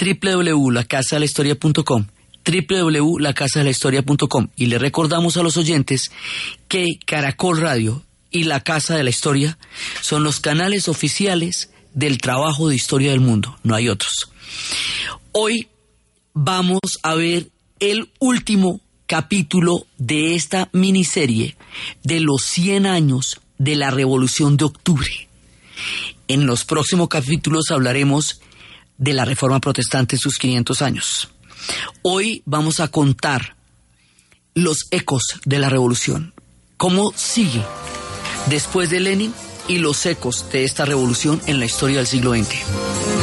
www.lacasadelahistoria.com www.lacasadelahistoria.com y le recordamos a los oyentes que Caracol Radio y La Casa de la Historia son los canales oficiales del trabajo de historia del mundo, no hay otros. Hoy vamos a ver el último capítulo de esta miniserie de los 100 años de la Revolución de Octubre. En los próximos capítulos hablaremos de la Reforma Protestante en sus 500 años. Hoy vamos a contar los ecos de la revolución, cómo sigue después de Lenin y los ecos de esta revolución en la historia del siglo XX.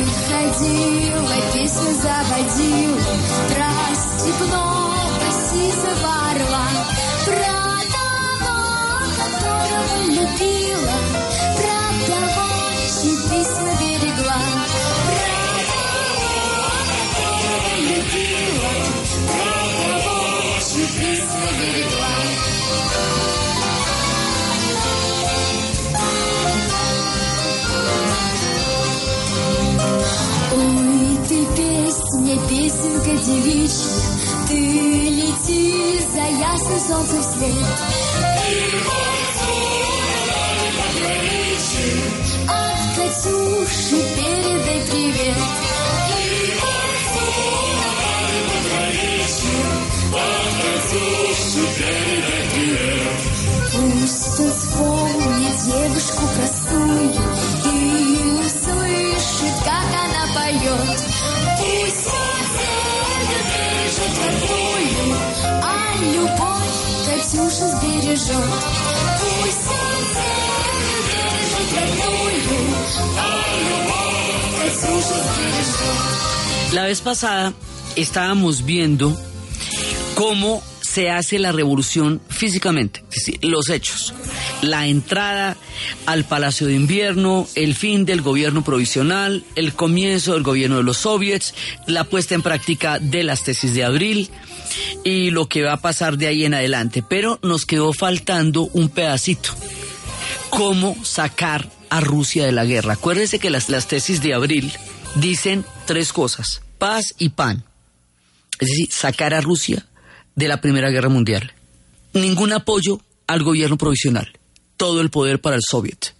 Выходила, песню заводила, Страсть степного сизого орла, песенка девичья, Ты лети за ясным солнцем вслед. От Катюши передай привет. Пусть он вспомнит девушку простую любовь Катюша сбережет Пусть он забежит родную А любовь Катюша сбережет La vez pasada estábamos viendo cómo se hace la revolución físicamente, es decir, los hechos, la entrada al Palacio de Invierno, el fin del gobierno provisional, el comienzo del gobierno de los soviets, la puesta en práctica de las tesis de abril y lo que va a pasar de ahí en adelante. Pero nos quedó faltando un pedacito, cómo sacar a Rusia de la guerra. Acuérdense que las, las tesis de abril dicen tres cosas, paz y pan. Es decir, sacar a Rusia de la Primera Guerra Mundial. Ningún apoyo al gobierno provisional. Todo el poder para el soviet.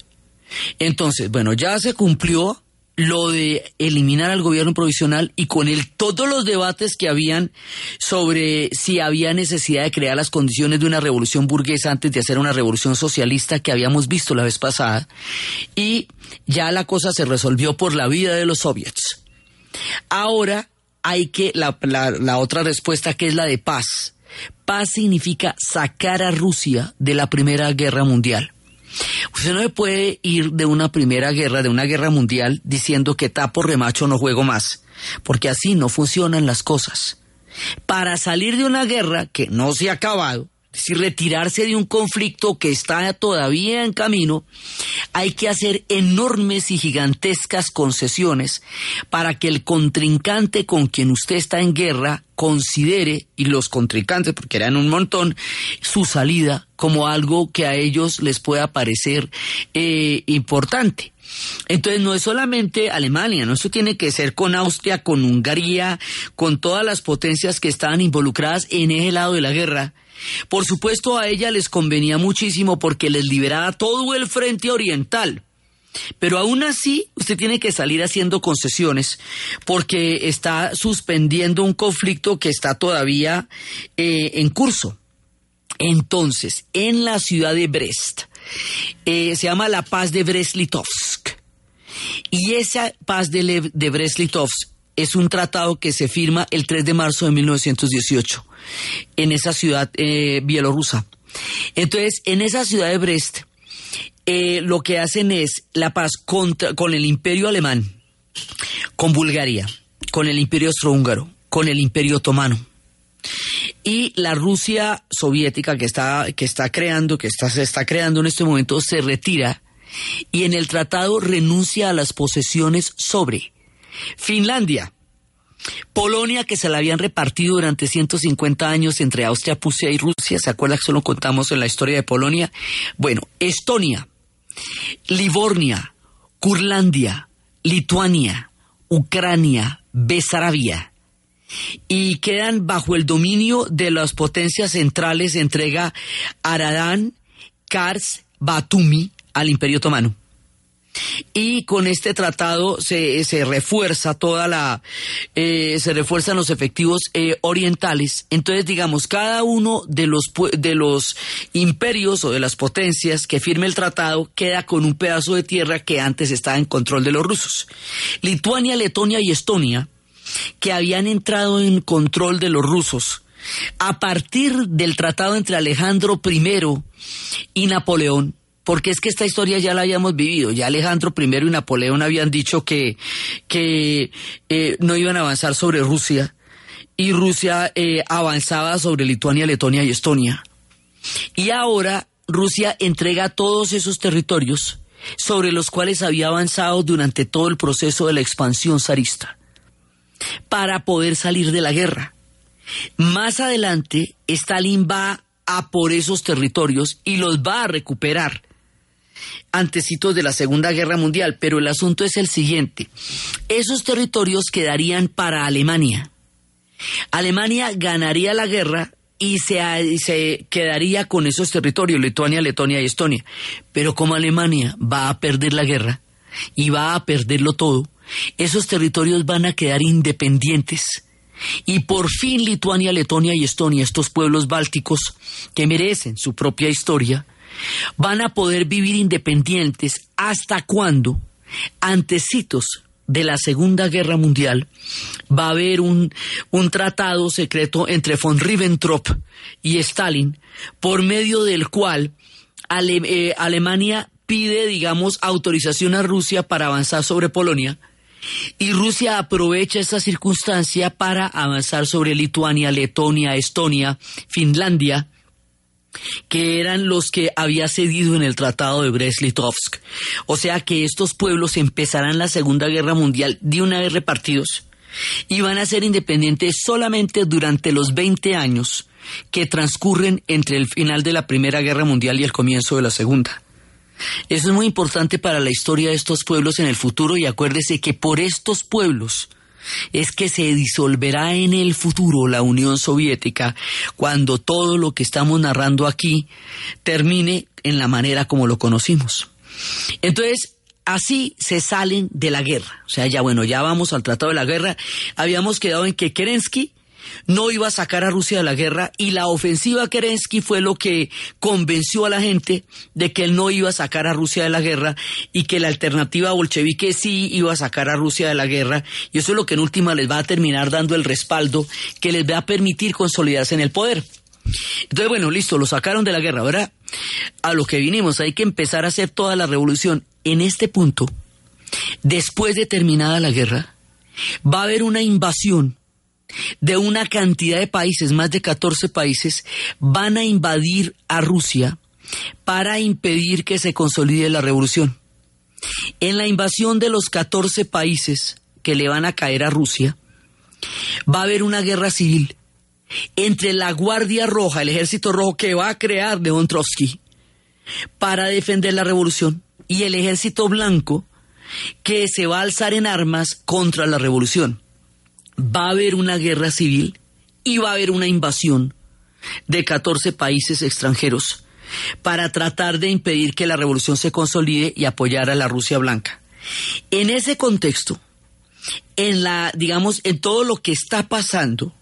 Entonces, bueno, ya se cumplió lo de eliminar al gobierno provisional y con él todos los debates que habían sobre si había necesidad de crear las condiciones de una revolución burguesa antes de hacer una revolución socialista que habíamos visto la vez pasada y ya la cosa se resolvió por la vida de los soviets. Ahora hay que, la, la, la otra respuesta que es la de paz. Paz significa sacar a Rusia de la Primera Guerra Mundial. Usted no puede ir de una primera guerra, de una guerra mundial, diciendo que tapo remacho no juego más, porque así no funcionan las cosas. Para salir de una guerra que no se ha acabado, es decir, retirarse de un conflicto que está todavía en camino, hay que hacer enormes y gigantescas concesiones para que el contrincante con quien usted está en guerra considere, y los contrincantes, porque eran un montón, su salida como algo que a ellos les pueda parecer eh, importante. Entonces no es solamente Alemania, no esto tiene que ser con Austria, con Hungría, con todas las potencias que estaban involucradas en ese lado de la guerra. Por supuesto a ella les convenía muchísimo porque les liberaba todo el frente oriental. Pero aún así, usted tiene que salir haciendo concesiones porque está suspendiendo un conflicto que está todavía eh, en curso. Entonces, en la ciudad de Brest, eh, se llama la paz de Brest-Litovsk. Y esa paz de, de Brest-Litovsk es un tratado que se firma el 3 de marzo de 1918 en esa ciudad eh, bielorrusa. Entonces, en esa ciudad de Brest, eh, lo que hacen es la paz contra, con el imperio alemán, con Bulgaria, con el imperio austrohúngaro, con el imperio otomano. Y la Rusia soviética que está, que está creando, que está, se está creando en este momento, se retira y en el tratado renuncia a las posesiones sobre Finlandia, Polonia, que se la habían repartido durante 150 años entre Austria, Prusia y Rusia. ¿Se acuerda que solo contamos en la historia de Polonia? Bueno, Estonia, Livornia, Curlandia, Lituania, Ucrania, Besarabia. Y quedan bajo el dominio de las potencias centrales, entrega Aradán, Kars, Batumi al Imperio Otomano. Y con este tratado se, se refuerza toda la, eh, se refuerzan los efectivos eh, orientales. Entonces, digamos, cada uno de los, de los imperios o de las potencias que firme el tratado queda con un pedazo de tierra que antes estaba en control de los rusos. Lituania, Letonia y Estonia, que habían entrado en control de los rusos, a partir del tratado entre Alejandro I y Napoleón, porque es que esta historia ya la habíamos vivido, ya Alejandro I y Napoleón habían dicho que, que eh, no iban a avanzar sobre Rusia y Rusia eh, avanzaba sobre Lituania, Letonia y Estonia. Y ahora Rusia entrega todos esos territorios sobre los cuales había avanzado durante todo el proceso de la expansión zarista para poder salir de la guerra. Más adelante, Stalin va a por esos territorios y los va a recuperar antecitos de la Segunda Guerra Mundial, pero el asunto es el siguiente. Esos territorios quedarían para Alemania. Alemania ganaría la guerra y se, se quedaría con esos territorios, Lituania, Letonia y Estonia. Pero como Alemania va a perder la guerra y va a perderlo todo, esos territorios van a quedar independientes. Y por fin Lituania, Letonia y Estonia, estos pueblos bálticos que merecen su propia historia, van a poder vivir independientes hasta cuando, antecitos de la Segunda Guerra Mundial, va a haber un, un tratado secreto entre von Ribbentrop y Stalin, por medio del cual eh, Alemania pide, digamos, autorización a Rusia para avanzar sobre Polonia, y Rusia aprovecha esa circunstancia para avanzar sobre Lituania, Letonia, Estonia, Finlandia, que eran los que había cedido en el Tratado de Brest-Litovsk. O sea que estos pueblos empezarán la Segunda Guerra Mundial de una vez repartidos y van a ser independientes solamente durante los 20 años que transcurren entre el final de la Primera Guerra Mundial y el comienzo de la Segunda. Eso es muy importante para la historia de estos pueblos en el futuro y acuérdese que por estos pueblos es que se disolverá en el futuro la Unión Soviética cuando todo lo que estamos narrando aquí termine en la manera como lo conocimos. Entonces, así se salen de la guerra. O sea, ya bueno, ya vamos al Tratado de la Guerra. Habíamos quedado en que Kerensky no iba a sacar a Rusia de la guerra y la ofensiva Kerensky fue lo que convenció a la gente de que él no iba a sacar a Rusia de la guerra y que la alternativa bolchevique sí iba a sacar a Rusia de la guerra y eso es lo que en última les va a terminar dando el respaldo que les va a permitir consolidarse en el poder. Entonces, bueno, listo, lo sacaron de la guerra. Ahora, a lo que vinimos, hay que empezar a hacer toda la revolución. En este punto, después de terminada la guerra, va a haber una invasión de una cantidad de países, más de 14 países, van a invadir a Rusia para impedir que se consolide la revolución. En la invasión de los 14 países que le van a caer a Rusia, va a haber una guerra civil entre la Guardia Roja, el Ejército Rojo que va a crear León Trotsky para defender la revolución, y el Ejército Blanco que se va a alzar en armas contra la revolución va a haber una guerra civil y va a haber una invasión de 14 países extranjeros para tratar de impedir que la revolución se consolide y apoyar a la Rusia blanca. En ese contexto, en la, digamos, en todo lo que está pasando,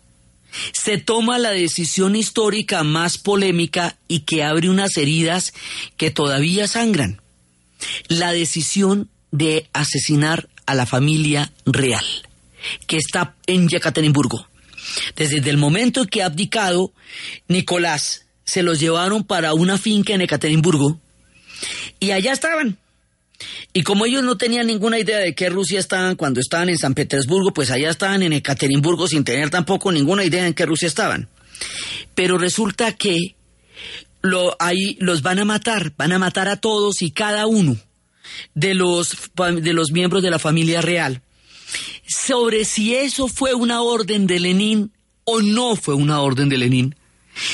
se toma la decisión histórica más polémica y que abre unas heridas que todavía sangran. La decisión de asesinar a la familia real, que está en Yekaterinburgo. Desde el momento en que ha abdicado Nicolás, se los llevaron para una finca en Ekaterimburgo y allá estaban. Y como ellos no tenían ninguna idea de qué Rusia estaban cuando estaban en San Petersburgo, pues allá estaban en Ekaterimburgo sin tener tampoco ninguna idea en qué Rusia estaban. Pero resulta que lo, ahí los van a matar, van a matar a todos y cada uno de los, de los miembros de la familia real. Sobre si eso fue una orden de Lenin o no fue una orden de Lenin,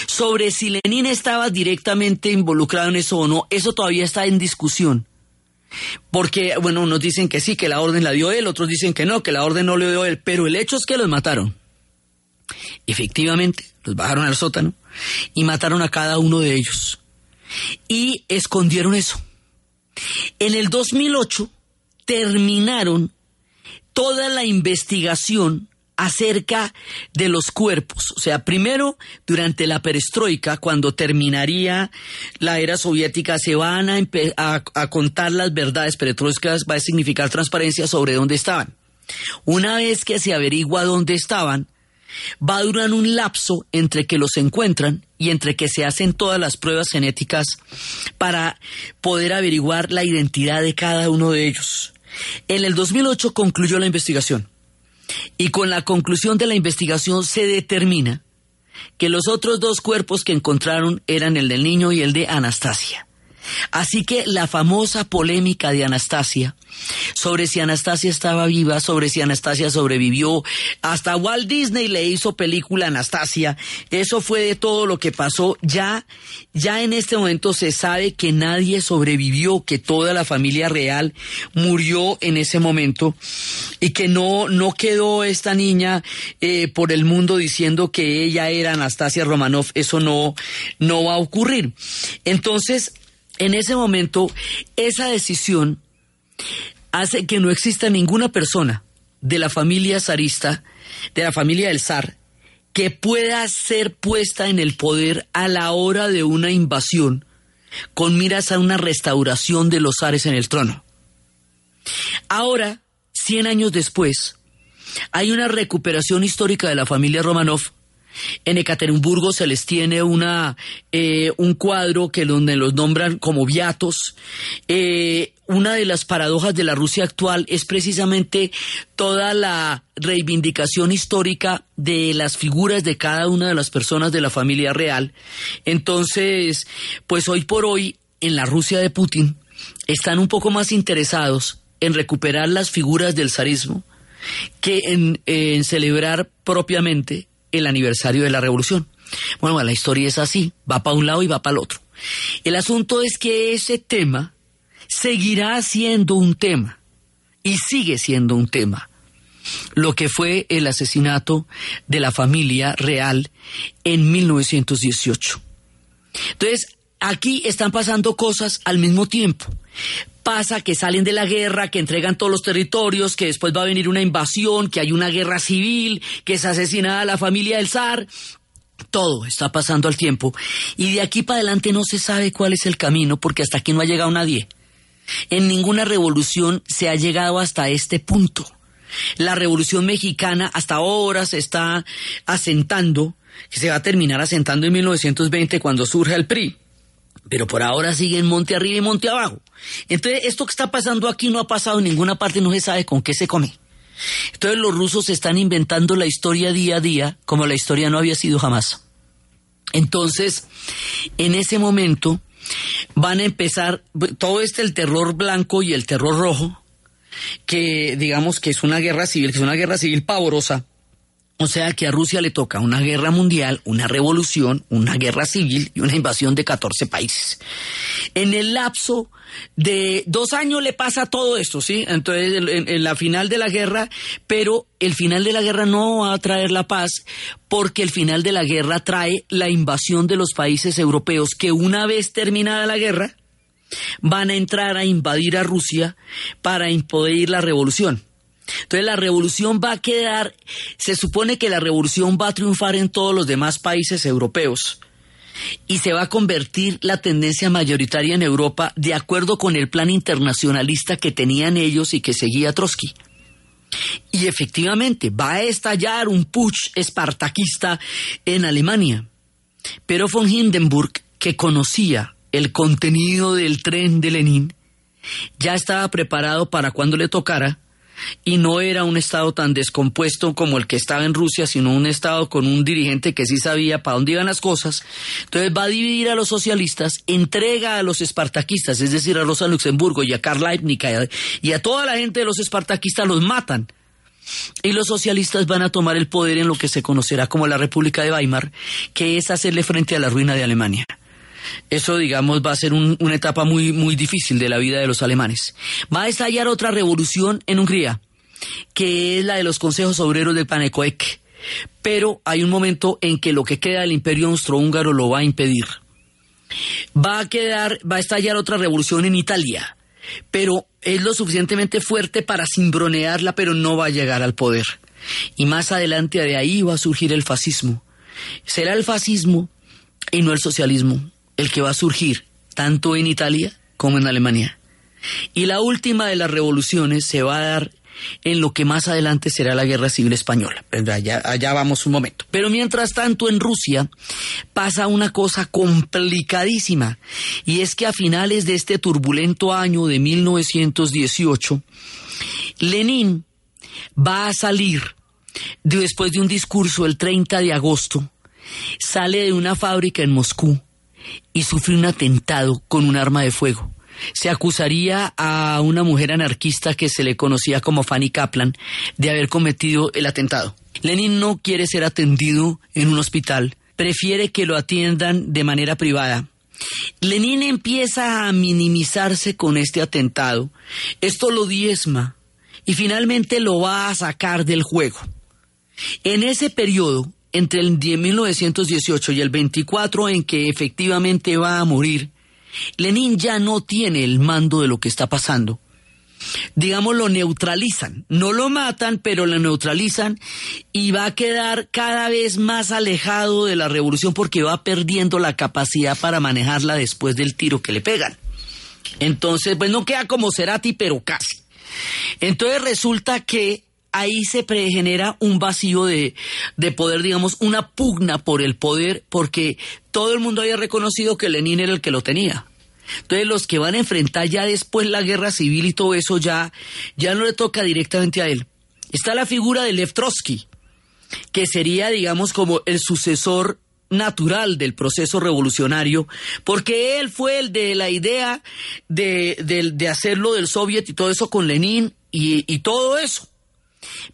sobre si Lenin estaba directamente involucrado en eso o no, eso todavía está en discusión. Porque, bueno, unos dicen que sí, que la orden la dio él, otros dicen que no, que la orden no le dio él, pero el hecho es que los mataron. Efectivamente, los bajaron al sótano y mataron a cada uno de ellos. Y escondieron eso. En el 2008 terminaron toda la investigación acerca de los cuerpos. O sea, primero, durante la perestroika, cuando terminaría la era soviética, se van a, contar las verdades perestroicas, va a significar transparencia sobre dónde estaban. Una vez que se averigua dónde estaban, va a durar un lapso entre que los encuentran y entre que se hacen todas las pruebas genéticas para poder averiguar la identidad de cada uno de ellos. En el 2008 concluyó la investigación y con la conclusión de la investigación se determina que los otros dos cuerpos que encontraron eran el del niño y el de Anastasia. Así que la famosa polémica de Anastasia, sobre si Anastasia estaba viva, sobre si Anastasia sobrevivió, hasta Walt Disney le hizo película Anastasia, eso fue de todo lo que pasó, ya, ya en este momento se sabe que nadie sobrevivió, que toda la familia real murió en ese momento y que no, no quedó esta niña eh, por el mundo diciendo que ella era Anastasia Romanov, eso no, no va a ocurrir. Entonces, en ese momento, esa decisión hace que no exista ninguna persona de la familia zarista, de la familia del zar, que pueda ser puesta en el poder a la hora de una invasión con miras a una restauración de los zares en el trono. Ahora, cien años después, hay una recuperación histórica de la familia Romanov en Ekaterimburgo se les tiene una, eh, un cuadro que donde los nombran como viatos. Eh, una de las paradojas de la Rusia actual es precisamente toda la reivindicación histórica de las figuras de cada una de las personas de la familia real. Entonces, pues hoy por hoy, en la Rusia de Putin, están un poco más interesados en recuperar las figuras del zarismo que en celebrar propiamente el aniversario de la revolución. Bueno, la historia es así, va para un lado y va para el otro. El asunto es que ese tema seguirá siendo un tema y sigue siendo un tema. Lo que fue el asesinato de la familia real en 1918. Entonces, aquí están pasando cosas al mismo tiempo pasa que salen de la guerra, que entregan todos los territorios, que después va a venir una invasión, que hay una guerra civil, que es asesinada la familia del zar. Todo está pasando al tiempo. Y de aquí para adelante no se sabe cuál es el camino, porque hasta aquí no ha llegado nadie. En ninguna revolución se ha llegado hasta este punto. La revolución mexicana hasta ahora se está asentando, que se va a terminar asentando en 1920 cuando surge el PRI pero por ahora siguen monte arriba y monte abajo. Entonces, esto que está pasando aquí no ha pasado en ninguna parte, no se sabe con qué se come. Entonces, los rusos están inventando la historia día a día como la historia no había sido jamás. Entonces, en ese momento van a empezar todo este el terror blanco y el terror rojo, que digamos que es una guerra civil, que es una guerra civil pavorosa, O sea que a Rusia le toca una guerra mundial, una revolución, una guerra civil y una invasión de 14 países. En el lapso de dos años le pasa todo esto, ¿sí? Entonces, en, en, la final de la guerra, pero el final de la guerra no va a traer la paz porque el final de la guerra trae la invasión de los países europeos que una vez terminada la guerra van a entrar a invadir a Rusia para impedir la revolución. Entonces la revolución va a quedar, se supone que la revolución va a triunfar en todos los demás países europeos y se va a convertir la tendencia mayoritaria en Europa de acuerdo con el plan internacionalista que tenían ellos y que seguía Trotsky. Y efectivamente va a estallar un putsch espartaquista en Alemania. Pero von Hindenburg, que conocía el contenido del tren de Lenin, ya estaba preparado para cuando le tocara y no era un Estado tan descompuesto como el que estaba en Rusia, sino un Estado con un dirigente que sí sabía para dónde iban las cosas. Entonces va a dividir a los socialistas, entrega a los espartaquistas, es decir, a Rosa Luxemburgo y a Karl Leibniz y a toda la gente de los espartaquistas los matan. Y los socialistas van a tomar el poder en lo que se conocerá como la República de Weimar, que es hacerle frente a la ruina de Alemania. Eso, digamos, va a ser un, una etapa muy, muy difícil de la vida de los alemanes. Va a estallar otra revolución en Hungría, que es la de los consejos obreros de Panecoek. Pero hay un momento en que lo que queda del imperio austrohúngaro lo va a impedir. Va a quedar, va a estallar otra revolución en Italia, pero es lo suficientemente fuerte para cimbronearla, pero no va a llegar al poder. Y más adelante de ahí va a surgir el fascismo. Será el fascismo y no el socialismo el que va a surgir tanto en Italia como en Alemania. Y la última de las revoluciones se va a dar en lo que más adelante será la Guerra Civil Española. Allá, vamos un momento. Pero mientras tanto en Rusia pasa una cosa complicadísima y es que a finales de este turbulento año de 1918, Lenin va a salir después de un discurso el 30 de agosto, sale de una fábrica en Moscú y sufre un atentado con un arma de fuego. Se acusaría a una mujer anarquista que se le conocía como Fanny Kaplan de haber cometido el atentado. Lenin no quiere ser atendido en un hospital, prefiere que lo atiendan de manera privada. Lenin empieza a minimizarse con este atentado. Esto lo diezma y finalmente lo va a sacar del juego. En ese periodo, entre el 1918 y el 24 en que efectivamente va a morir, Lenin ya no tiene el mando de lo que está pasando. Digamos, lo neutralizan. No lo matan, pero lo neutralizan y va a quedar cada vez más alejado de la revolución porque va perdiendo la capacidad para manejarla después del tiro que le pegan. Entonces, pues no queda como Cerati, pero casi. Entonces resulta que ahí se genera un vacío de, de, poder, digamos, una pugna por el poder, porque todo el mundo había reconocido que Lenin era el que lo tenía. Entonces los que van a enfrentar ya después la guerra civil y todo eso ya, ya no le toca directamente a él. Está la figura de Lev Trotsky, que sería, digamos, como el sucesor natural del proceso revolucionario, porque él fue el de la idea de, de, de hacerlo del soviet y todo eso con Lenin y, y todo eso.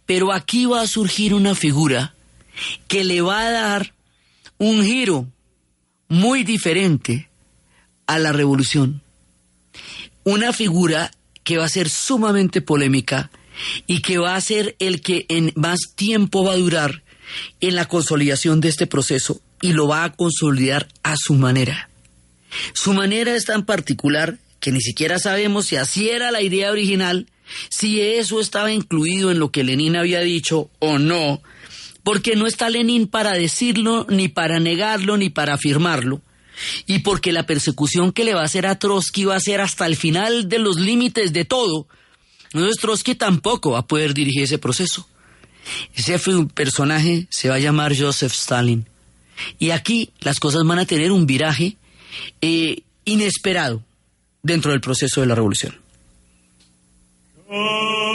Pero aquí va a surgir una figura que le va a dar un giro muy diferente a la revolución. Una figura que va a ser sumamente polémica y que va a ser el que en más tiempo va a durar en la consolidación de este proceso y lo va a consolidar a su manera. Su manera es tan particular que ni siquiera sabemos si así era la idea original si eso estaba incluido en lo que Lenin había dicho o no, porque no está Lenin para decirlo, ni para negarlo, ni para afirmarlo, y porque la persecución que le va a hacer a Trotsky va a ser hasta el final de los límites de todo. Entonces Trotsky tampoco va a poder dirigir ese proceso. Ese personaje se va a llamar Joseph Stalin. Y aquí las cosas van a tener un viraje eh, inesperado dentro del proceso de la revolución. Oh.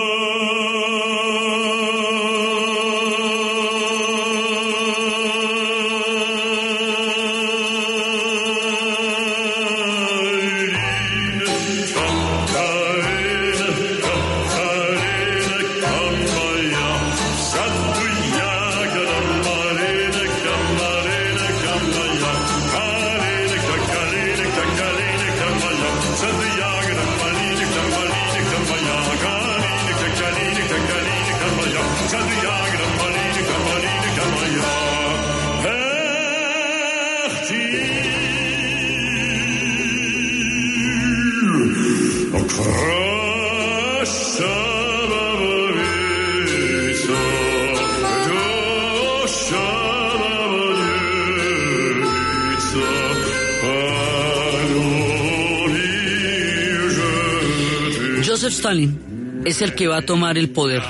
Stalin es el que va a tomar el poder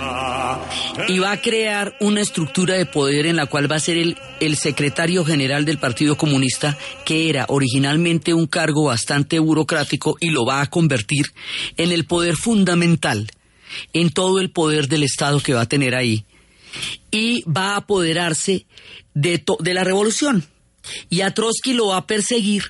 y va a crear una estructura de poder en la cual va a ser el, secretario general del Partido Comunista, que era originalmente un cargo bastante burocrático y lo va a convertir en el poder fundamental, en todo el poder del Estado que va a tener ahí. Y va a apoderarse de, de la revolución. Y a Trotsky lo va a perseguir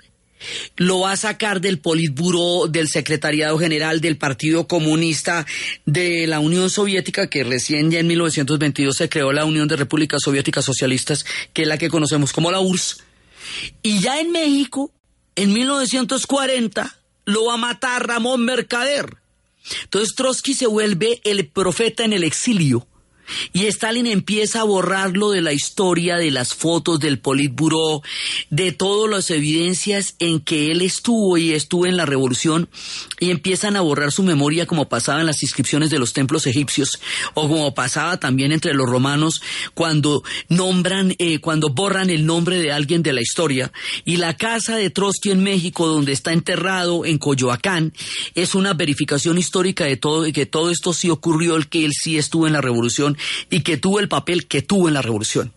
lo va a sacar del Politburo, del Secretariado General del Partido Comunista de la Unión Soviética, que recién ya en 1922 se creó la Unión de Repúblicas Soviéticas Socialistas, que es la que conocemos como la URSS. Y ya en México, en 1940, lo va a matar Ramón Mercader. Entonces Trotsky se vuelve el profeta en el exilio. Y Stalin empieza a borrarlo de la historia, de las fotos, del Politburo, de todas las evidencias en que él estuvo y estuvo en la revolución, y empiezan a borrar su memoria como pasaba en las inscripciones de los templos egipcios, o como pasaba también entre los romanos cuando nombran, eh, cuando borran el nombre de alguien de la historia. Y la casa de Trotsky en México, donde está enterrado en Coyoacán, es una verificación histórica de todo, de que todo esto sí ocurrió, el que él sí estuvo en la revolución y que tuvo el papel que tuvo en la revolución.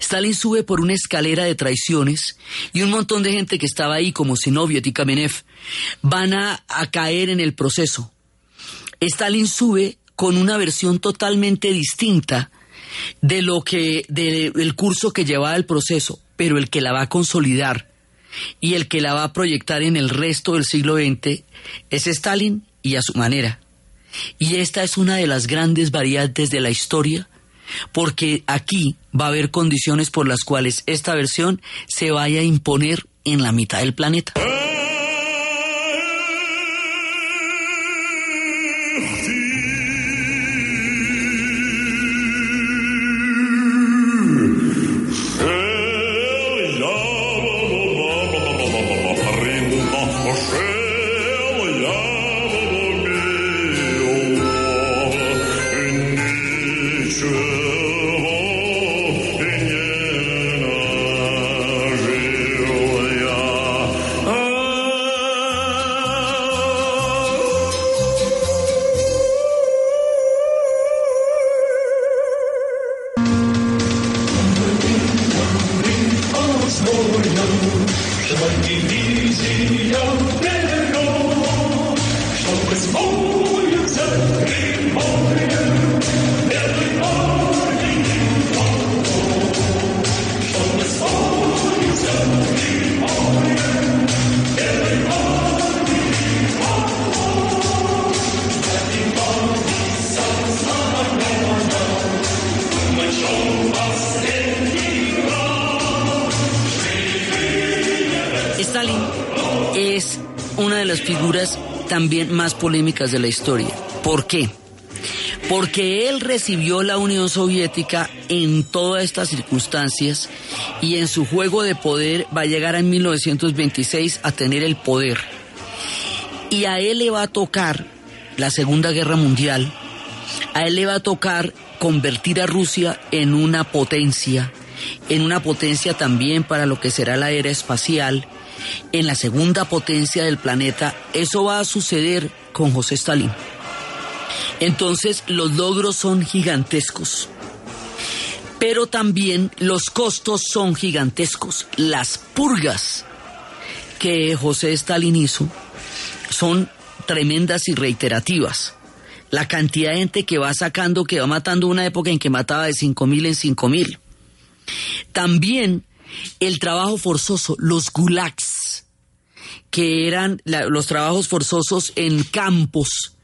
Stalin sube por una escalera de traiciones y un montón de gente que estaba ahí, como Zinoviev y Kamenev, van a, caer en el proceso. Stalin sube con una versión totalmente distinta de lo que, de- del curso que llevaba el proceso, pero el que la va a consolidar y el que la va a proyectar en el resto del siglo XX es Stalin y a su manera. Y esta es una de las grandes variantes de la historia, porque aquí va a haber condiciones por las cuales esta versión se vaya a imponer en la mitad del planeta. Polémicas de la historia. ¿Por qué? Porque él recibió la Unión Soviética en todas estas circunstancias y en su juego de poder va a llegar en 1926 a tener el poder. Y a él le va a tocar la Segunda Guerra Mundial, a él le va a tocar convertir a Rusia en una potencia, en una potencia también para lo que será la era espacial, en la segunda potencia del planeta. Eso va a suceder con José Stalin. Entonces los logros son gigantescos, pero también los costos son gigantescos. Las purgas que José Stalin hizo son tremendas y reiterativas. La cantidad de gente que va sacando, que va matando una época en que mataba de 5.000 en 5.000. También el trabajo forzoso, los gulags, que eran los trabajos forzosos en campos,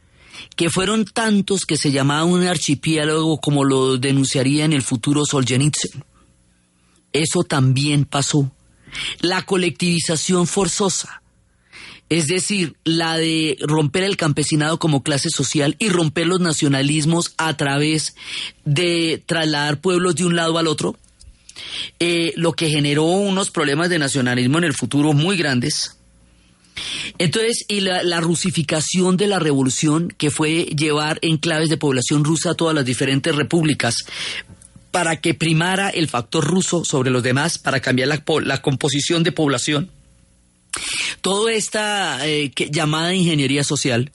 que fueron tantos que se llamaba un archipiélago como lo denunciaría en el futuro Solzhenitsyn. Eso también pasó. La colectivización forzosa, es decir, la de romper el campesinado como clase social y romper los nacionalismos a través de trasladar pueblos de un lado al otro, eh, lo que generó unos problemas de nacionalismo en el futuro muy grandes. Entonces, y la, rusificación de la revolución, que fue llevar enclaves de población rusa a todas las diferentes repúblicas, para que primara el factor ruso sobre los demás, para cambiar la, po- la composición de población. Toda esta eh, llamada ingeniería social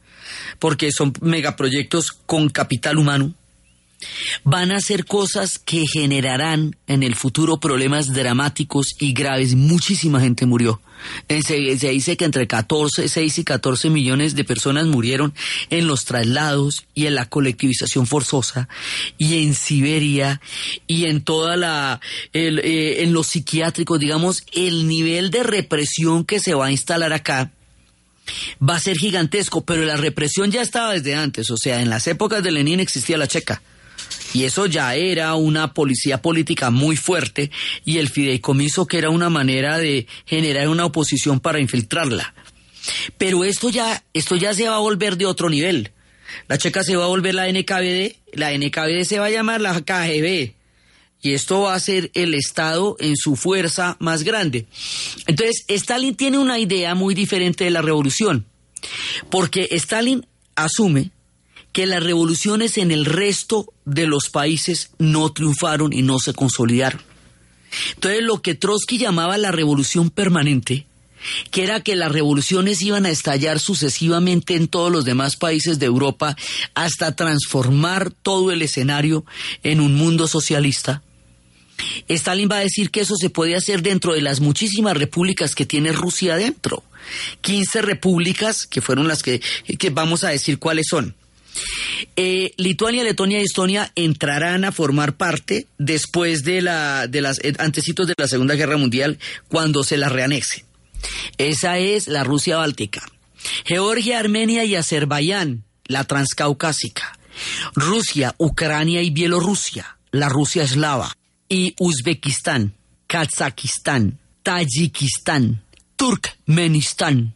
porque son megaproyectos con capital humano, van a hacer cosas que generarán en el futuro problemas dramáticos y graves. Muchísima gente murió. Eh, Se, dice que entre 14, 6 y 14 millones de personas murieron en los traslados y en la colectivización forzosa y en Siberia y en toda la, el, eh, en los psiquiátricos, digamos, el nivel de represión que se va a instalar acá va a ser gigantesco, pero la represión ya estaba desde antes, o sea, en las épocas de Lenin existía la checa. Y eso ya era una policía política muy fuerte y el fideicomiso que era una manera de generar una oposición para infiltrarla. Pero esto ya, esto ya se va a volver de otro nivel. La checa se va a volver la NKVD, la NKVD se va a llamar la KGB. Y esto va a ser el Estado en su fuerza más grande. Entonces, Stalin tiene una idea muy diferente de la revolución. Porque Stalin asume que las revoluciones en el resto de los países no triunfaron y no se consolidaron. Entonces lo que Trotsky llamaba la revolución permanente, que era que las revoluciones iban a estallar sucesivamente en todos los demás países de Europa hasta transformar todo el escenario en un mundo socialista. Stalin va a decir que eso se puede hacer dentro de las muchísimas repúblicas que tiene Rusia dentro. 15 repúblicas, que fueron las que, que vamos a decir cuáles son. Eh, Lituania, Letonia y Estonia entrarán a formar parte después de la de las eh, antecitos de la Segunda Guerra Mundial cuando se la reanexe. Esa es la Rusia báltica. Georgia, Armenia y Azerbaiyán, la transcaucásica. Rusia, Ucrania y Bielorrusia, la Rusia eslava. Y Uzbekistán, Kazajistán, Tayikistán, Turkmenistán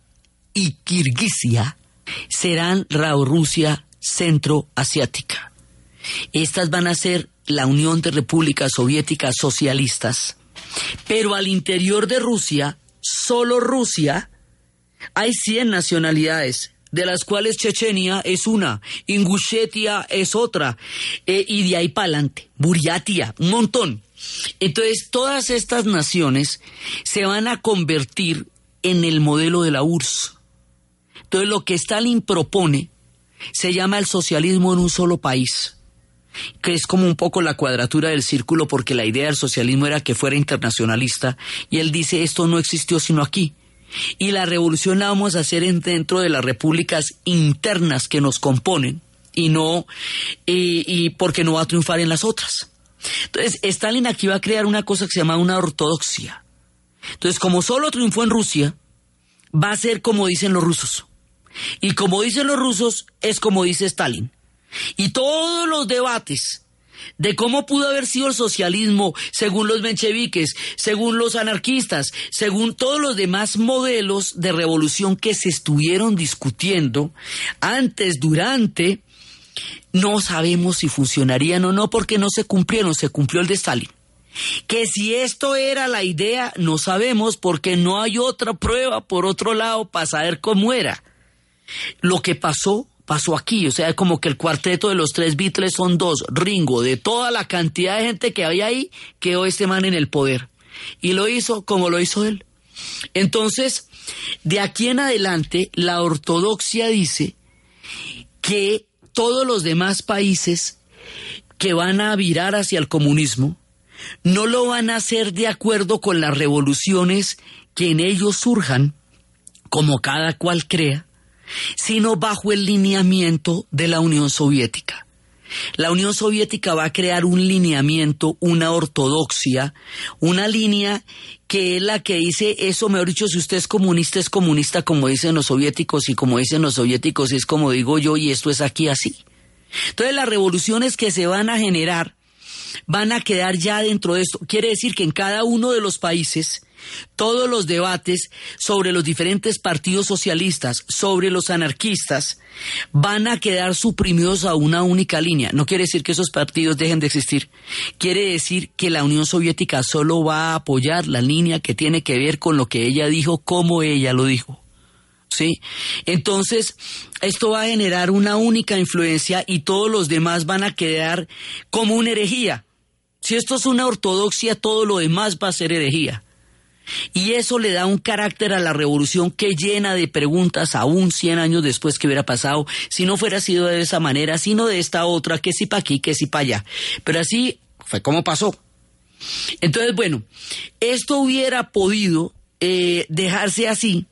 y Kirguisia serán la Rusia centroasiática. Estas van a ser la Unión de Repúblicas Soviéticas Socialistas. Pero al interior de Rusia, solo Rusia, hay 100 nacionalidades, de las cuales Chechenia es una, Ingushetia es otra, eh, y de ahí para adelante, Buriatia, un montón. Entonces, todas estas naciones se van a convertir en el modelo de la URSS. Entonces, lo que Stalin propone se llama el socialismo en un solo país, que es como un poco la cuadratura del círculo porque la idea del socialismo era que fuera internacionalista y él dice esto no existió sino aquí. Y la revolución la vamos a hacer dentro de las repúblicas internas que nos componen y no y, y porque no va a triunfar en las otras. Entonces, Stalin aquí va a crear una cosa que se llama una ortodoxia. Entonces, como solo triunfó en Rusia, va a ser como dicen los rusos. Y como dicen los rusos, es como dice Stalin. Y todos los debates de cómo pudo haber sido el socialismo según los mencheviques, según los anarquistas, según todos los demás modelos de revolución que se estuvieron discutiendo antes, durante, no sabemos si funcionarían o no porque no se cumplieron, se cumplió el de Stalin. Que si esto era la idea, no sabemos porque no hay otra prueba por otro lado para saber cómo era. Lo que pasó, pasó aquí. O sea, como que el cuarteto de los tres Beatles son dos. Ringo, de toda la cantidad de gente que había ahí, quedó este man en el poder. Y lo hizo como lo hizo él. Entonces, de aquí en adelante, la ortodoxia dice que todos los demás países que van a virar hacia el comunismo no lo van a hacer de acuerdo con las revoluciones que en ellos surjan, como cada cual crea, sino bajo el lineamiento de la Unión Soviética. La Unión Soviética va a crear un lineamiento, una ortodoxia, una línea que es la que dice eso, mejor dicho, si usted es comunista, es comunista como dicen los soviéticos y como dicen los soviéticos es como digo yo y esto es aquí así. Entonces las revoluciones que se van a generar van a quedar ya dentro de esto. Quiere decir que en cada uno de los países todos los debates sobre los diferentes partidos socialistas, sobre los anarquistas, van a quedar suprimidos a una única línea. No quiere decir que esos partidos dejen de existir. Quiere decir que la Unión Soviética solo va a apoyar la línea que tiene que ver con lo que ella dijo, como ella lo dijo. ¿Sí? Entonces, esto va a generar una única influencia y todos los demás van a quedar como una herejía. Si esto es una ortodoxia, todo lo demás va a ser herejía. Y eso le da un carácter a la revolución que llena de preguntas aún 100 años después que hubiera pasado, si no fuera sido de esa manera, sino de esta otra, que si para aquí, que si para allá. Pero así fue como pasó. Entonces, bueno, esto hubiera podido eh, dejarse así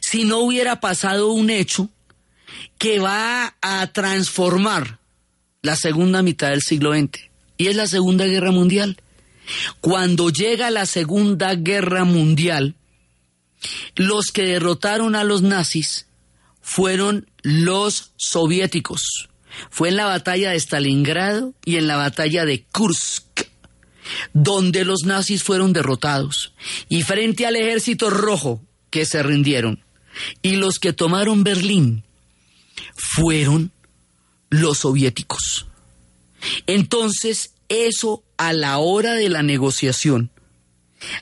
si no hubiera pasado un hecho que va a transformar la segunda mitad del siglo XX, y es la Segunda Guerra Mundial. Cuando llega la Segunda Guerra Mundial, los que derrotaron a los nazis fueron los soviéticos. Fue en la batalla de Stalingrado y en la batalla de Kursk, donde los nazis fueron derrotados. Y frente al ejército rojo, que se rindieron, y los que tomaron Berlín, fueron los soviéticos. Entonces, eso a la hora de la negociación,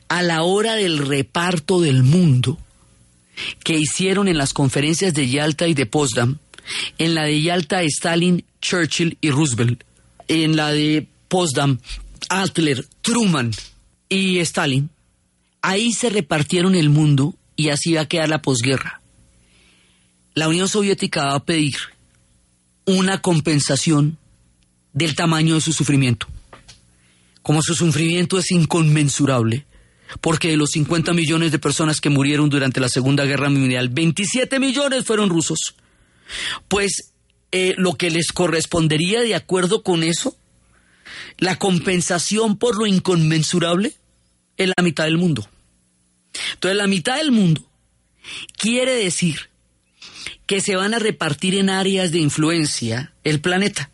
a la hora del reparto del mundo que hicieron en las conferencias de Yalta y de Potsdam, en la de Yalta Stalin, Churchill y Roosevelt, en la de Potsdam, Adler, Truman y Stalin, ahí se repartieron el mundo y así va a quedar la posguerra. La Unión Soviética va a pedir una compensación del tamaño de su sufrimiento. Como su sufrimiento es inconmensurable, porque de los 50 millones de personas que murieron durante la Segunda Guerra Mundial, 27 millones fueron rusos. Pues eh, lo que les correspondería de acuerdo con eso, la compensación por lo inconmensurable, es la mitad del mundo. Entonces la mitad del mundo quiere decir que se van a repartir en áreas de influencia el planeta.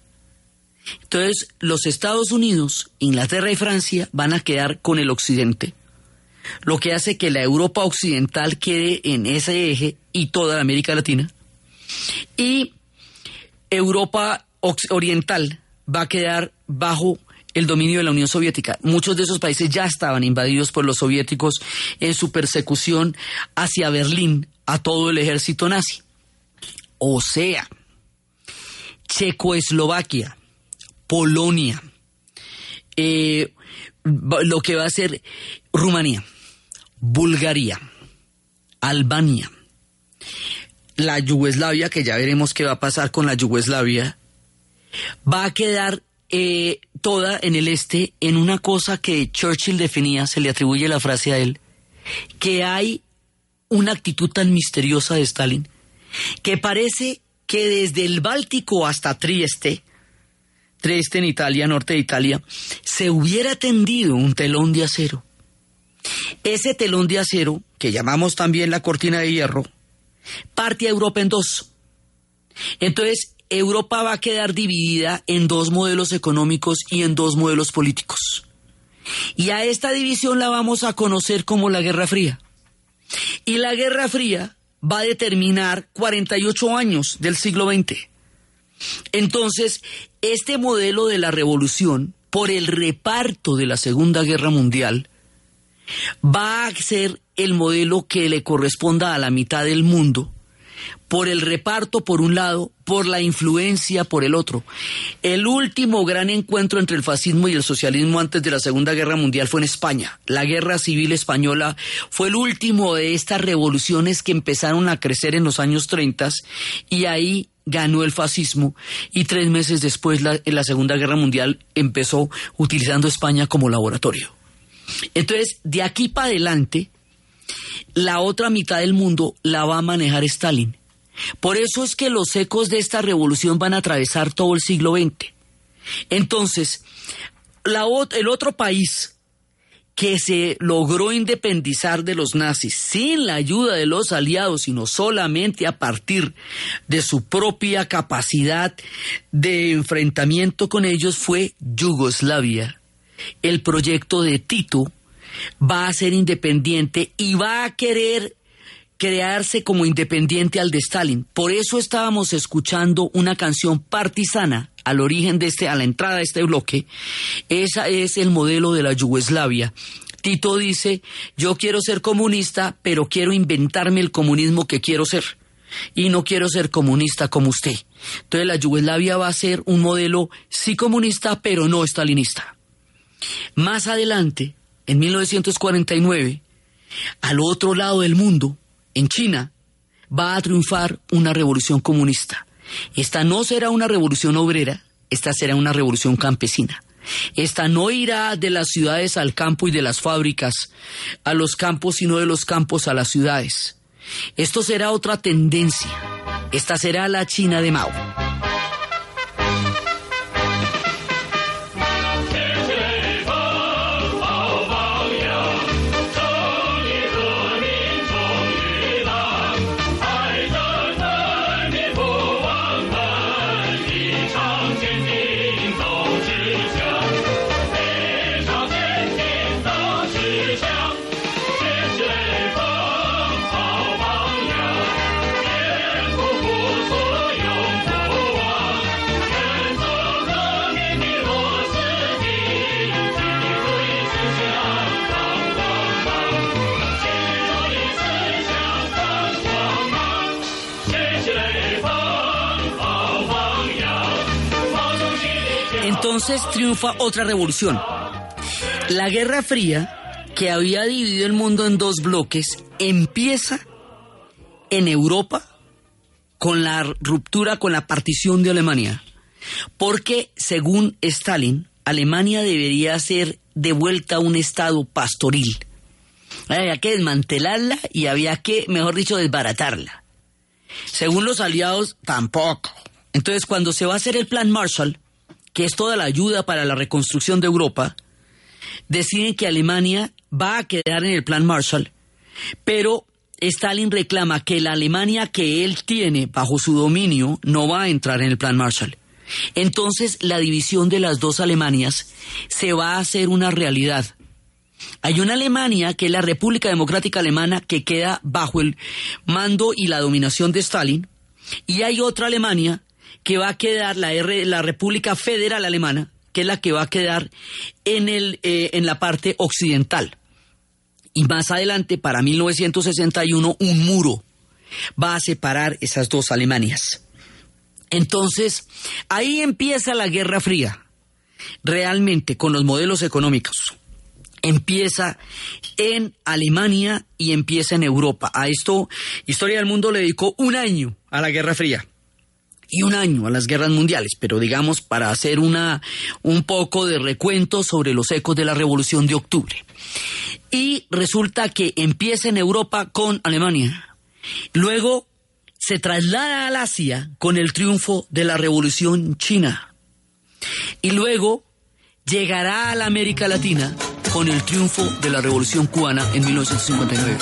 Entonces, los Estados Unidos, Inglaterra y Francia van a quedar con el occidente, lo que hace que la Europa occidental quede en ese eje y toda América Latina. Y Europa oriental va a quedar bajo el dominio de la Unión Soviética. Muchos de esos países ya estaban invadidos por los soviéticos en su persecución hacia Berlín a todo el ejército nazi. O sea, Checoslovaquia, Polonia, eh, lo que va a ser Rumanía, Bulgaria, Albania, la Yugoslavia, que ya veremos qué va a pasar con la Yugoslavia, va a quedar eh, toda en el este en una cosa que Churchill definía, se le atribuye la frase a él, que hay una actitud tan misteriosa de Stalin que parece que desde el Báltico hasta Trieste, Trieste en Italia, norte de Italia, se hubiera tendido un telón de acero. Ese telón de acero, que llamamos también la cortina de hierro, parte a Europa en dos. Entonces, Europa va a quedar dividida en dos modelos económicos y en dos modelos políticos. Y a esta división la vamos a conocer como la Guerra Fría. Y la Guerra Fría va a determinar 48 años del siglo XX. Entonces, este modelo de la revolución, por el reparto de la Segunda Guerra Mundial, va a ser el modelo que le corresponda a la mitad del mundo por el reparto por un lado, por la influencia por el otro. El último gran encuentro entre el fascismo y el socialismo antes de la Segunda Guerra Mundial fue en España. La Guerra Civil Española fue el último de estas revoluciones que empezaron a crecer en los años 30 y ahí ganó el fascismo y tres meses después la, la Segunda Guerra Mundial empezó utilizando España como laboratorio. Entonces, de aquí para adelante, la otra mitad del mundo la va a manejar Stalin. Por eso es que los ecos de esta revolución van a atravesar todo el siglo XX. Entonces, el otro país que se logró independizar de los nazis sin la ayuda de los aliados, sino solamente a partir de su propia capacidad de enfrentamiento con ellos, fue Yugoslavia. El proyecto de Tito va a ser independiente y va a querer crearse como independiente al de Stalin. Por eso estábamos escuchando una canción partisana al origen de este, a la entrada de este bloque. Esa es el modelo de la Yugoslavia. Tito dice, yo quiero ser comunista, pero quiero inventarme el comunismo que quiero ser. Y no quiero ser comunista como usted. Entonces la Yugoslavia va a ser un modelo sí comunista, pero no estalinista. Más adelante, en 1949, al otro lado del mundo, en China, va a triunfar una revolución comunista. Esta no será una revolución obrera, esta será una revolución campesina. Esta no irá de las ciudades al campo y de las fábricas a los campos, sino de los campos a las ciudades. Esto será otra tendencia. Esta será la China de Mao. Entonces triunfa otra revolución. La Guerra Fría, que había dividido el mundo en dos bloques, empieza en Europa con la ruptura, con la partición de Alemania. Porque, según Stalin, Alemania debería ser de vuelta un estado pastoril. Había que desmantelarla y había que, mejor dicho, desbaratarla. Según los aliados, tampoco. Entonces, cuando se va a hacer el plan Marshall, que es toda la ayuda para la reconstrucción de Europa, deciden que Alemania va a quedar en el plan Marshall, pero Stalin reclama que la Alemania que él tiene bajo su dominio no va a entrar en el plan Marshall. Entonces la división de las dos Alemanias se va a hacer una realidad. Hay una Alemania que es la República Democrática Alemana que queda bajo el mando y la dominación de Stalin y hay otra Alemania que va a quedar la, R, la República Federal Alemana, que es la que va a quedar en, el, eh, en la parte occidental. Y más adelante, para 1961, un muro va a separar esas dos Alemanias. Entonces, ahí empieza la Guerra Fría, realmente con los modelos económicos. Empieza en Alemania y empieza en Europa. A esto, Historia del Mundo le dedicó un año a la Guerra Fría y un año a las guerras mundiales, pero digamos para hacer una, un poco de recuento sobre los ecos de la Revolución de Octubre. Y resulta que empieza en Europa con Alemania. Luego se traslada al Asia con el triunfo de la Revolución China. Y luego llegará a la América Latina con el triunfo de la Revolución Cubana en 1959.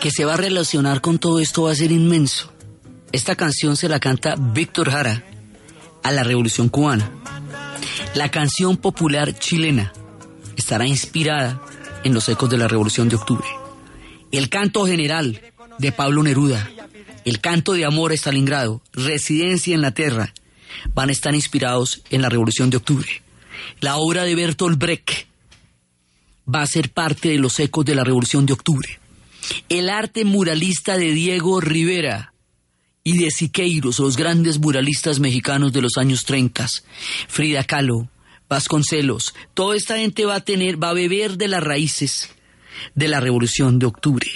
Que se va a relacionar con todo esto va a ser inmenso. Esta canción se la canta Víctor Jara a la Revolución Cubana. La canción popular chilena estará inspirada en los ecos de la Revolución de Octubre. El canto general de Pablo Neruda, el canto de amor a Stalingrado, Residencia en la Tierra, van a estar inspirados en la Revolución de Octubre. La obra de Bertolt Brecht va a ser parte de los ecos de la Revolución de Octubre. El arte muralista de Diego Rivera y de Siqueiros, los grandes muralistas mexicanos de los años 30, Frida Kahlo, Vasconcelos, toda esta gente va a tener, va a beber de las raíces de la Revolución de Octubre.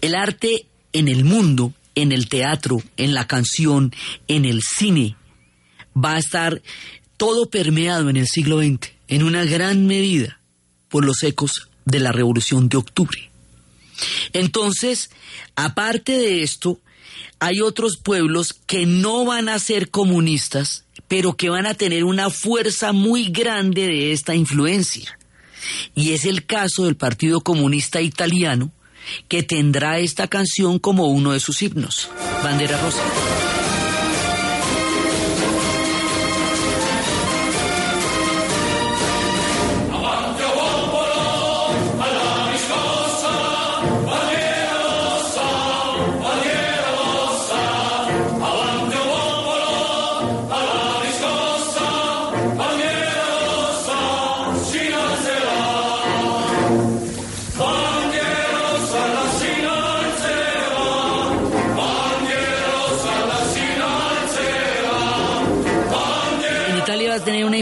El arte en el mundo, en el teatro, en la canción, en el cine, va a estar todo permeado en el siglo XX, en una gran medida, por los ecos de la Revolución de Octubre. Entonces, aparte de esto, hay otros pueblos que no van a ser comunistas, pero que van a tener una fuerza muy grande de esta influencia. Y es el caso del Partido Comunista Italiano, que tendrá esta canción como uno de sus himnos, Bandera Rosa.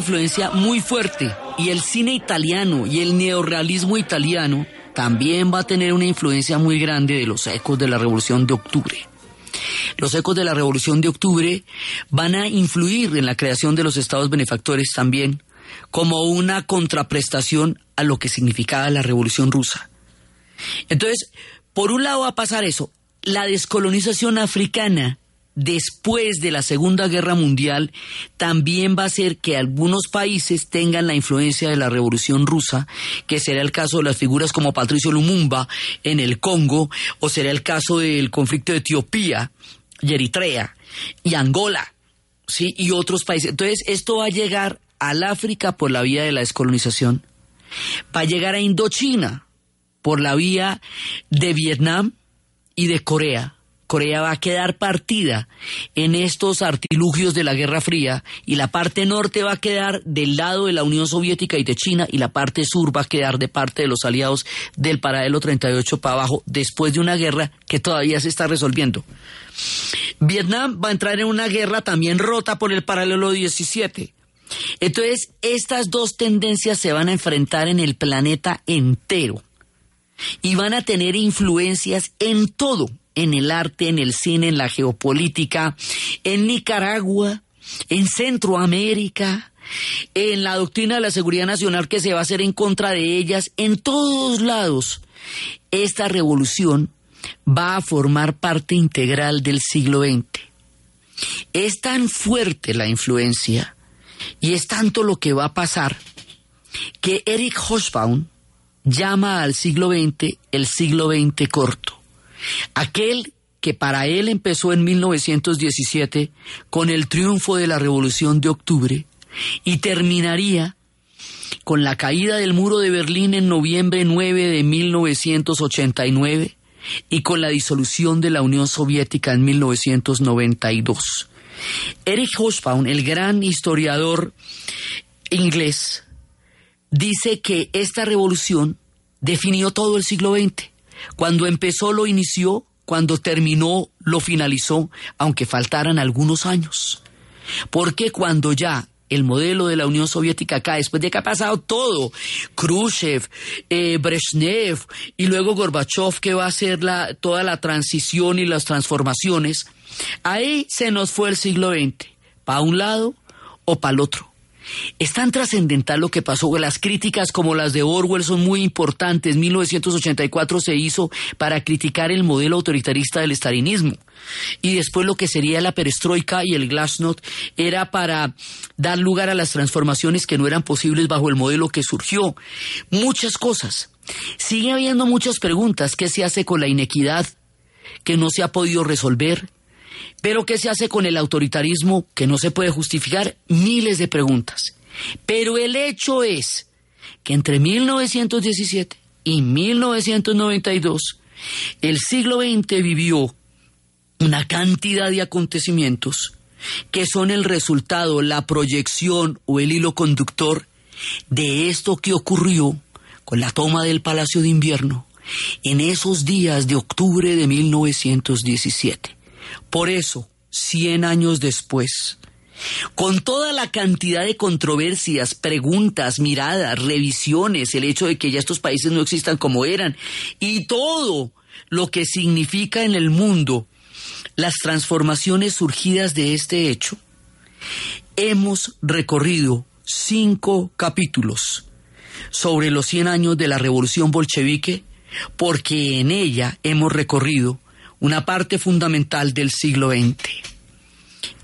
Influencia muy fuerte y el cine italiano y el neorrealismo italiano también va a tener una influencia muy grande de los ecos de la Revolución de Octubre. Los ecos de la Revolución de Octubre van a influir en la creación de los estados benefactores también como una contraprestación a lo que significaba la Revolución rusa. Entonces, por un lado va a pasar eso, la descolonización africana después de la Segunda Guerra Mundial también va a hacer que algunos países tengan la influencia de la Revolución Rusa, que será el caso de las figuras como Patricio Lumumba en el Congo, o será el caso del conflicto de Etiopía y Eritrea y Angola, ¿sí? y otros países. Entonces, esto va a llegar al África por la vía de la descolonización, va a llegar a Indochina por la vía de Vietnam y de Corea. Corea va a quedar partida en estos artilugios de la Guerra Fría y la parte norte va a quedar del lado de la Unión Soviética y de China y la parte sur va a quedar de parte de los aliados del paralelo 38 para abajo después de una guerra que todavía se está resolviendo. Vietnam va a entrar en una guerra también rota por el paralelo 17. Entonces, estas dos tendencias se van a enfrentar en el planeta entero y van a tener influencias en todo, en el arte, en el cine, en la geopolítica, en Nicaragua, en Centroamérica, en la doctrina de la seguridad nacional que se va a hacer en contra de ellas, en todos lados. Esta revolución va a formar parte integral del siglo XX. Es tan fuerte la influencia y es tanto lo que va a pasar que Eric Hobsbawm llama al siglo XX el siglo XX corto. Aquel que para él empezó en 1917 con el triunfo de la Revolución de Octubre y terminaría con la caída del muro de Berlín en noviembre 9 de 1989 y con la disolución de la Unión Soviética en 1992. Eric Hobsbawm, el gran historiador inglés, dice que esta revolución definió todo el siglo XX. Cuando empezó lo inició, cuando terminó lo finalizó, aunque faltaran algunos años. Porque cuando ya el modelo de la Unión Soviética acá, después de que ha pasado todo, Khrushchev, eh, Brezhnev y luego Gorbachev, que va a hacer la, toda la transición y las transformaciones, ahí se nos fue el siglo XX, para un lado o para el otro. Es tan trascendental lo que pasó, las críticas como las de Orwell son muy importantes. 1984 se hizo para criticar el modelo autoritarista del estalinismo. Y después lo que sería la perestroika y el glasnost era para dar lugar a las transformaciones que no eran posibles bajo el modelo que surgió. Muchas cosas. Sigue habiendo muchas preguntas. ¿Qué se hace con la inequidad que no se ha podido resolver? Pero ¿qué se hace con el autoritarismo que no se puede justificar? Miles de preguntas. Pero el hecho es que entre 1917 y 1992 el siglo XX vivió una cantidad de acontecimientos que son el resultado, la proyección o el hilo conductor de esto que ocurrió con la toma del Palacio de Invierno en esos días de octubre de 1917. Por eso, 100 años después, con toda la cantidad de controversias, preguntas, miradas, revisiones, el hecho de que ya estos países no existan como eran, y todo lo que significa en el mundo las transformaciones surgidas de este hecho, hemos recorrido cinco capítulos sobre los 100 años de la revolución bolchevique, porque en ella hemos recorrido una parte fundamental del siglo XX.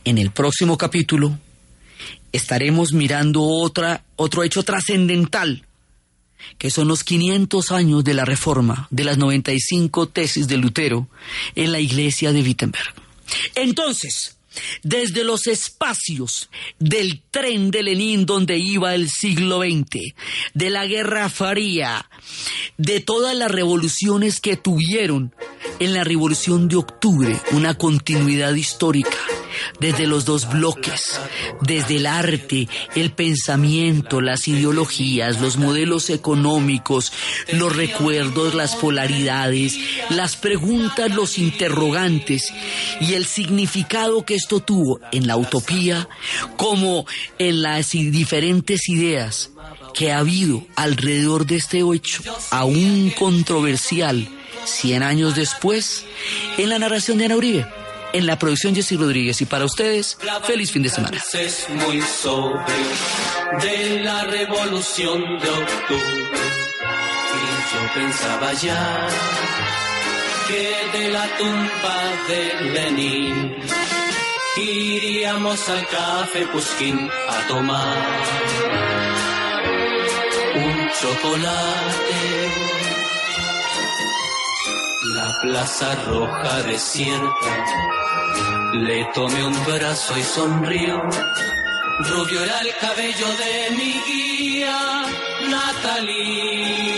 En el próximo capítulo estaremos mirando otra, otro hecho trascendental, que son los 500 años de la reforma de las 95 tesis de Lutero en la iglesia de Wittenberg. Entonces, desde los espacios del tren de Lenin donde iba el siglo XX, de la Guerra Fría, de todas las revoluciones que tuvieron en la Revolución de Octubre una continuidad histórica. Desde los dos bloques, desde el arte, el pensamiento, las ideologías, los modelos económicos, los recuerdos, las polaridades, las preguntas, los interrogantes y el significado que esto tuvo en la utopía como en las diferentes ideas que ha habido alrededor de este hecho, aún controversial, 100 años después, en la narración de Ana Uribe en la producción Jessy Rodríguez y para ustedes, feliz fin de semana. Es muy sobrio de la revolución de octubre. Y yo pensaba ya que de la tumba de Lenin iríamos al café Puskin a tomar un chocolate. La plaza roja desierta, le tomé un brazo y sonrió. Rubio era el cabello de mi guía, Natalie.